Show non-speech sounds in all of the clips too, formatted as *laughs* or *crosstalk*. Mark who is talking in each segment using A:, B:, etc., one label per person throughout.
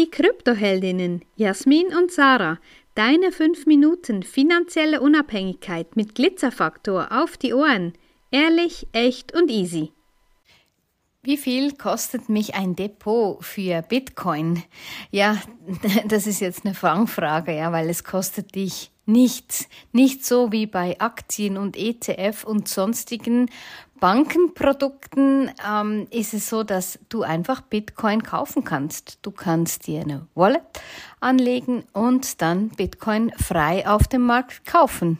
A: Die Kryptoheldinnen Jasmin und Sarah, deine 5 Minuten finanzielle Unabhängigkeit mit Glitzerfaktor auf die Ohren. Ehrlich, echt und easy.
B: Wie viel kostet mich ein Depot für Bitcoin? Ja, *laughs* das ist jetzt eine Fangfrage, ja, weil es kostet dich nichts. Nicht so wie bei Aktien und ETF und sonstigen Bankenprodukten ähm, ist es so, dass du einfach Bitcoin kaufen kannst. Du kannst dir eine Wallet anlegen und dann Bitcoin frei auf dem Markt kaufen.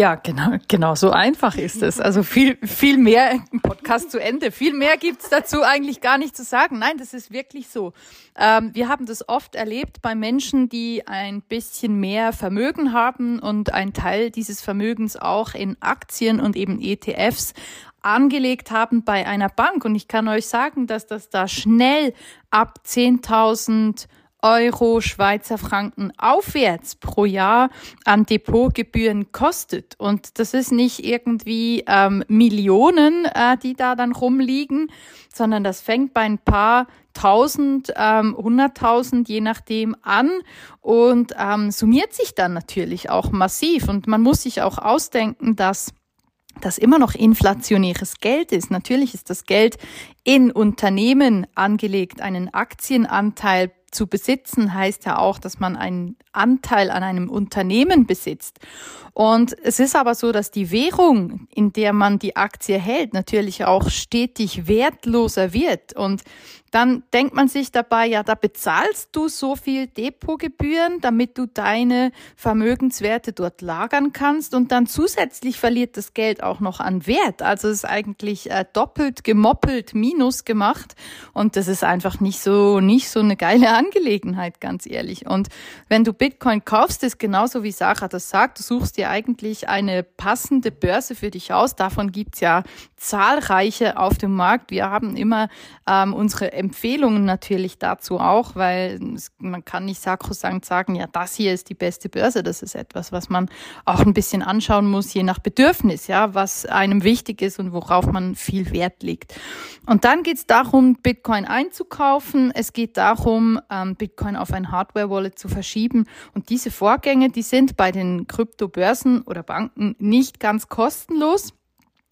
C: Ja, genau, genau so einfach ist es. Also viel, viel mehr Podcast zu Ende. Viel mehr gibt's dazu eigentlich gar nicht zu sagen. Nein, das ist wirklich so. Ähm, wir haben das oft erlebt bei Menschen, die ein bisschen mehr Vermögen haben und ein Teil dieses Vermögens auch in Aktien und eben ETFs angelegt haben bei einer Bank. Und ich kann euch sagen, dass das da schnell ab 10.000 Euro, Schweizer Franken aufwärts pro Jahr an Depotgebühren kostet. Und das ist nicht irgendwie ähm, Millionen, äh, die da dann rumliegen, sondern das fängt bei ein paar tausend, ähm, hunderttausend, je nachdem an und ähm, summiert sich dann natürlich auch massiv. Und man muss sich auch ausdenken, dass das immer noch inflationäres Geld ist. Natürlich ist das Geld in Unternehmen angelegt, einen Aktienanteil zu besitzen heißt ja auch, dass man einen Anteil an einem Unternehmen besitzt. Und es ist aber so, dass die Währung, in der man die Aktie hält, natürlich auch stetig wertloser wird. Und dann denkt man sich dabei, ja, da bezahlst du so viel Depotgebühren, damit du deine Vermögenswerte dort lagern kannst und dann zusätzlich verliert das Geld auch noch an Wert. Also es ist eigentlich äh, doppelt gemoppelt minus gemacht und das ist einfach nicht so, nicht so eine geile Angelegenheit, ganz ehrlich. Und wenn du Bitcoin kaufst, ist genauso wie Sarah das sagt, du suchst dir eigentlich eine passende Börse für dich aus. Davon gibt's ja zahlreiche auf dem Markt. Wir haben immer ähm, unsere Empfehlungen natürlich dazu auch, weil man kann nicht sakrosankt sagen, ja, das hier ist die beste Börse. Das ist etwas, was man auch ein bisschen anschauen muss, je nach Bedürfnis, ja, was einem wichtig ist und worauf man viel Wert legt. Und dann geht es darum, Bitcoin einzukaufen. Es geht darum, ähm, Bitcoin auf ein Hardware-Wallet zu verschieben. Und diese Vorgänge, die sind bei den Kryptobörsen oder Banken nicht ganz kostenlos.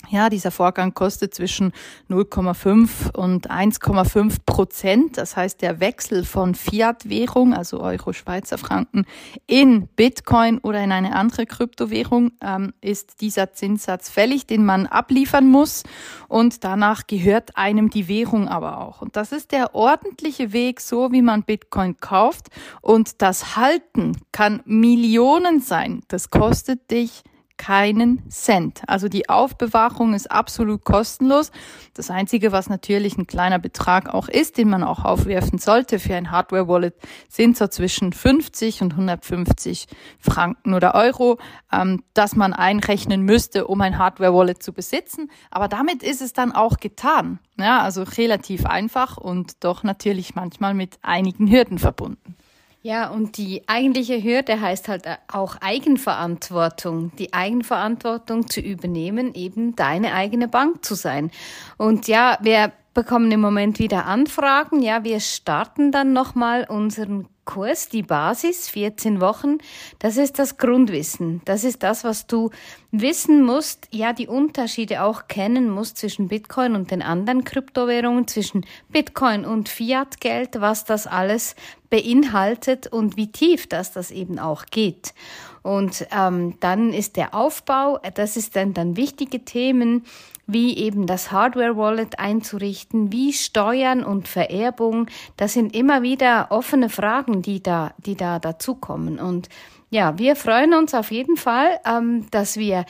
C: Ja, dieser Vorgang kostet zwischen 0,5 und 1,5 Prozent. Das heißt, der Wechsel von Fiat-Währung, also Euro, Schweizer Franken, in Bitcoin oder in eine andere Kryptowährung ähm, ist dieser Zinssatz fällig, den man abliefern muss. Und danach gehört einem die Währung aber auch. Und das ist der ordentliche Weg, so wie man Bitcoin kauft. Und das Halten kann Millionen sein. Das kostet dich keinen Cent. Also die Aufbewahrung ist absolut kostenlos. Das Einzige, was natürlich ein kleiner Betrag auch ist, den man auch aufwerfen sollte für ein Hardware-Wallet, sind so zwischen 50 und 150 Franken oder Euro, ähm, dass man einrechnen müsste, um ein Hardware-Wallet zu besitzen. Aber damit ist es dann auch getan. Ja, also relativ einfach und doch natürlich manchmal mit einigen Hürden verbunden.
B: Ja, und die eigentliche Hürde heißt halt auch Eigenverantwortung. Die Eigenverantwortung zu übernehmen, eben deine eigene Bank zu sein. Und ja, wir bekommen im Moment wieder Anfragen. Ja, wir starten dann nochmal unseren Kurs, die Basis, 14 Wochen, das ist das Grundwissen. Das ist das, was du wissen musst, ja, die Unterschiede auch kennen musst zwischen Bitcoin und den anderen Kryptowährungen, zwischen Bitcoin und Fiat-Geld, was das alles beinhaltet und wie tief das das eben auch geht. Und ähm, dann ist der Aufbau, das ist dann, dann wichtige Themen, wie eben das Hardware-Wallet einzurichten, wie Steuern und Vererbung. Das sind immer wieder offene Fragen, die da, die da dazukommen. Und ja, wir freuen uns auf jeden Fall, ähm, dass wir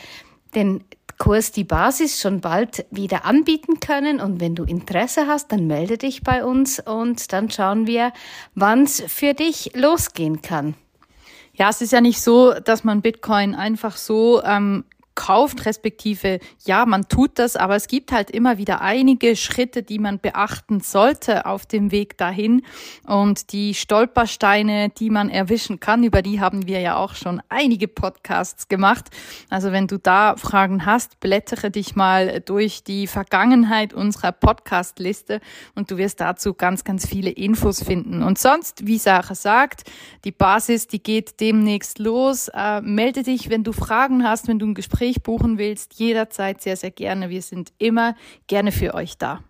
B: den Kurs die Basis schon bald wieder anbieten können. Und wenn du Interesse hast, dann melde dich bei uns und dann schauen wir, wann es für dich losgehen kann.
C: Ja, es ist ja nicht so, dass man Bitcoin einfach so ähm, kauft, respektive ja, man tut das, aber es gibt halt immer wieder einige Schritte, die man beachten sollte auf dem Weg dahin. Und die Stolpersteine, die man erwischen kann, über die haben wir ja auch schon einige Podcasts gemacht. Also wenn du da Fragen hast, blättere dich mal durch die Vergangenheit unserer Podcast-Liste und du wirst dazu ganz, ganz viele Infos finden. Und sonst, wie Sarah sagt, die Basis, die geht demnächst los. Äh, melde dich, wenn du Fragen hast, wenn du ein Gespräch buchen willst, jederzeit sehr, sehr gerne. Wir sind immer gerne für euch da.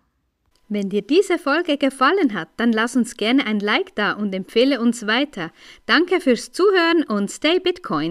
B: Wenn dir diese Folge gefallen hat, dann lass uns gerne ein Like da und empfehle uns weiter. Danke fürs Zuhören und stay Bitcoin.